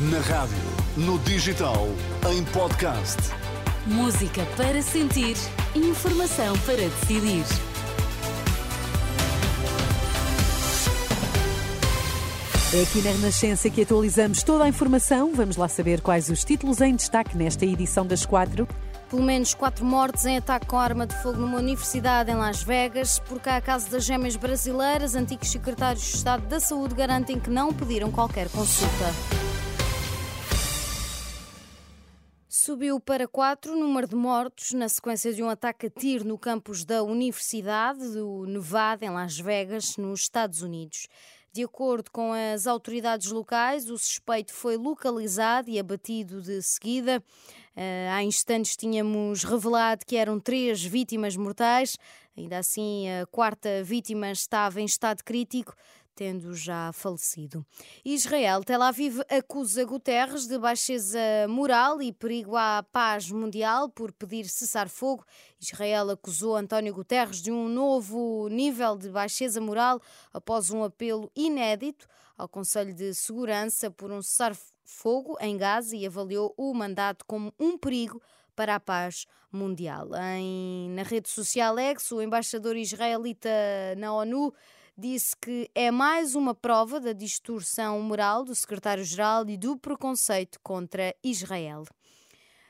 Na rádio, no digital, em podcast. Música para sentir, informação para decidir. É aqui na Renascença que atualizamos toda a informação. Vamos lá saber quais os títulos em destaque nesta edição das quatro. Pelo menos quatro mortes em ataque com arma de fogo numa universidade em Las Vegas. Por cá, a caso das gêmeas brasileiras, antigos secretários de Estado da Saúde garantem que não pediram qualquer consulta. Subiu para quatro o número de mortos na sequência de um ataque a tiro no campus da Universidade do Nevada, em Las Vegas, nos Estados Unidos. De acordo com as autoridades locais, o suspeito foi localizado e abatido de seguida. Uh, há instantes tínhamos revelado que eram três vítimas mortais, ainda assim a quarta vítima estava em estado crítico tendo já falecido. Israel, Tel Aviv acusa Guterres de baixeza moral e perigo à paz mundial por pedir cessar-fogo. Israel acusou António Guterres de um novo nível de baixeza moral após um apelo inédito ao Conselho de Segurança por um cessar-fogo em Gaza e avaliou o mandato como um perigo para a paz mundial. Em, na rede social X, o embaixador israelita na ONU disse que é mais uma prova da distorção moral do secretário-geral e do preconceito contra Israel.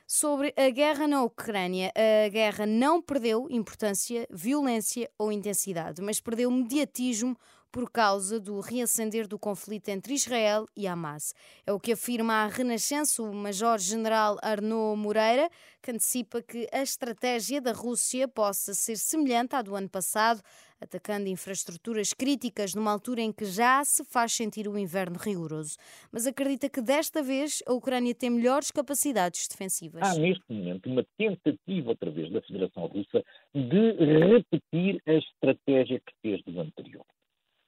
Sobre a guerra na Ucrânia, a guerra não perdeu importância, violência ou intensidade, mas perdeu mediatismo por causa do reacender do conflito entre Israel e Hamas. É o que afirma a Renascença o Major-General Arnaud Moreira, que antecipa que a estratégia da Rússia possa ser semelhante à do ano passado, atacando infraestruturas críticas numa altura em que já se faz sentir o inverno rigoroso. Mas acredita que desta vez a Ucrânia tem melhores capacidades defensivas. Há neste momento uma tentativa, através da Federação Russa, de repetir a estratégia que fez do anterior.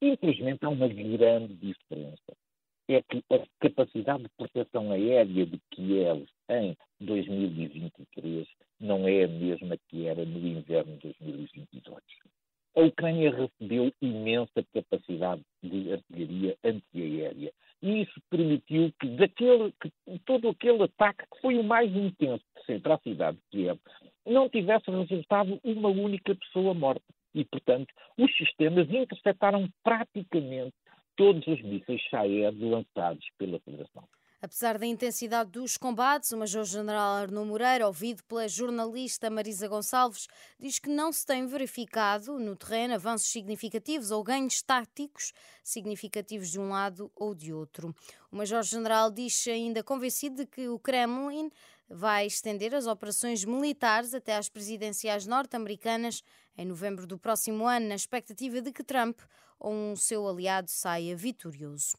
Infelizmente há uma grande diferença. É que a capacidade de proteção aérea de Kiev em 2023 não é a mesma que era no inverno de 2022. A Ucrânia recebeu imensa capacidade de artilharia antiaérea e isso permitiu que, daquele, que todo aquele ataque, que foi o mais intenso de sempre à cidade de Kiev, não tivesse resultado uma única pessoa morta. E, portanto, os sistemas interceptaram praticamente todos os mísseis Shahed lançados pela Federação. Apesar da intensidade dos combates, o Major-General Arno Moreira, ouvido pela jornalista Marisa Gonçalves, diz que não se tem verificado no terreno avanços significativos ou ganhos táticos significativos de um lado ou de outro. O Major-General diz ainda convencido de que o Kremlin vai estender as operações militares até às presidenciais norte-americanas em novembro do próximo ano, na expectativa de que Trump ou um seu aliado saia vitorioso.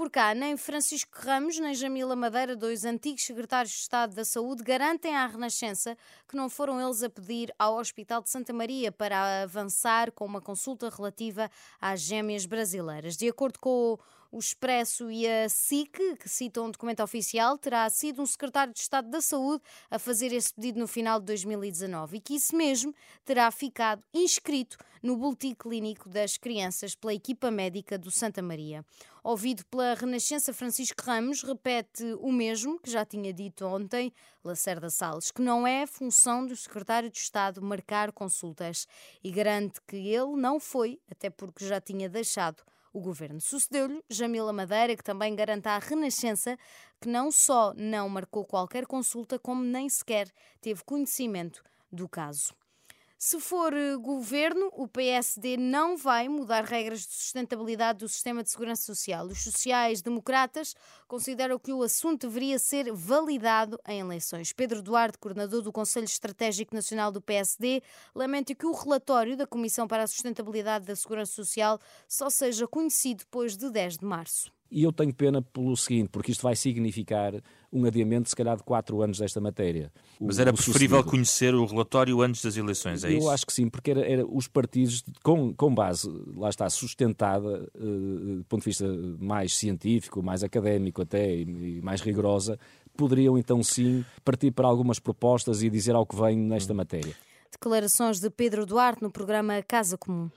Por cá, nem Francisco Ramos nem Jamila Madeira, dois antigos secretários de Estado da Saúde, garantem à Renascença que não foram eles a pedir ao Hospital de Santa Maria para avançar com uma consulta relativa às gêmeas brasileiras. De acordo com o Expresso e a SIC, que citam um documento oficial, terá sido um secretário de Estado da Saúde a fazer esse pedido no final de 2019 e que isso mesmo terá ficado inscrito no boletim clínico das crianças pela equipa médica do Santa Maria. Ouvido pela Renascença, Francisco Ramos repete o mesmo que já tinha dito ontem Lacerda Salles, que não é função do secretário de Estado marcar consultas e garante que ele não foi, até porque já tinha deixado o governo. Sucedeu-lhe Jamila Madeira, que também garante à Renascença que não só não marcou qualquer consulta, como nem sequer teve conhecimento do caso. Se for eh, governo, o PSD não vai mudar regras de sustentabilidade do sistema de segurança social. Os sociais-democratas consideram que o assunto deveria ser validado em eleições. Pedro Duarte, coordenador do Conselho Estratégico Nacional do PSD, lamenta que o relatório da Comissão para a Sustentabilidade da Segurança Social só seja conhecido depois de 10 de março. E eu tenho pena pelo seguinte, porque isto vai significar um adiamento, se calhar, de quatro anos desta matéria. Mas era preferível sucedido. conhecer o relatório antes das eleições, é eu isso? Eu acho que sim, porque era, era os partidos, com, com base, lá está, sustentada, uh, do ponto de vista mais científico, mais académico até, e, e mais rigorosa, poderiam então sim partir para algumas propostas e dizer ao que vem nesta matéria. Declarações de Pedro Duarte no programa Casa Comum.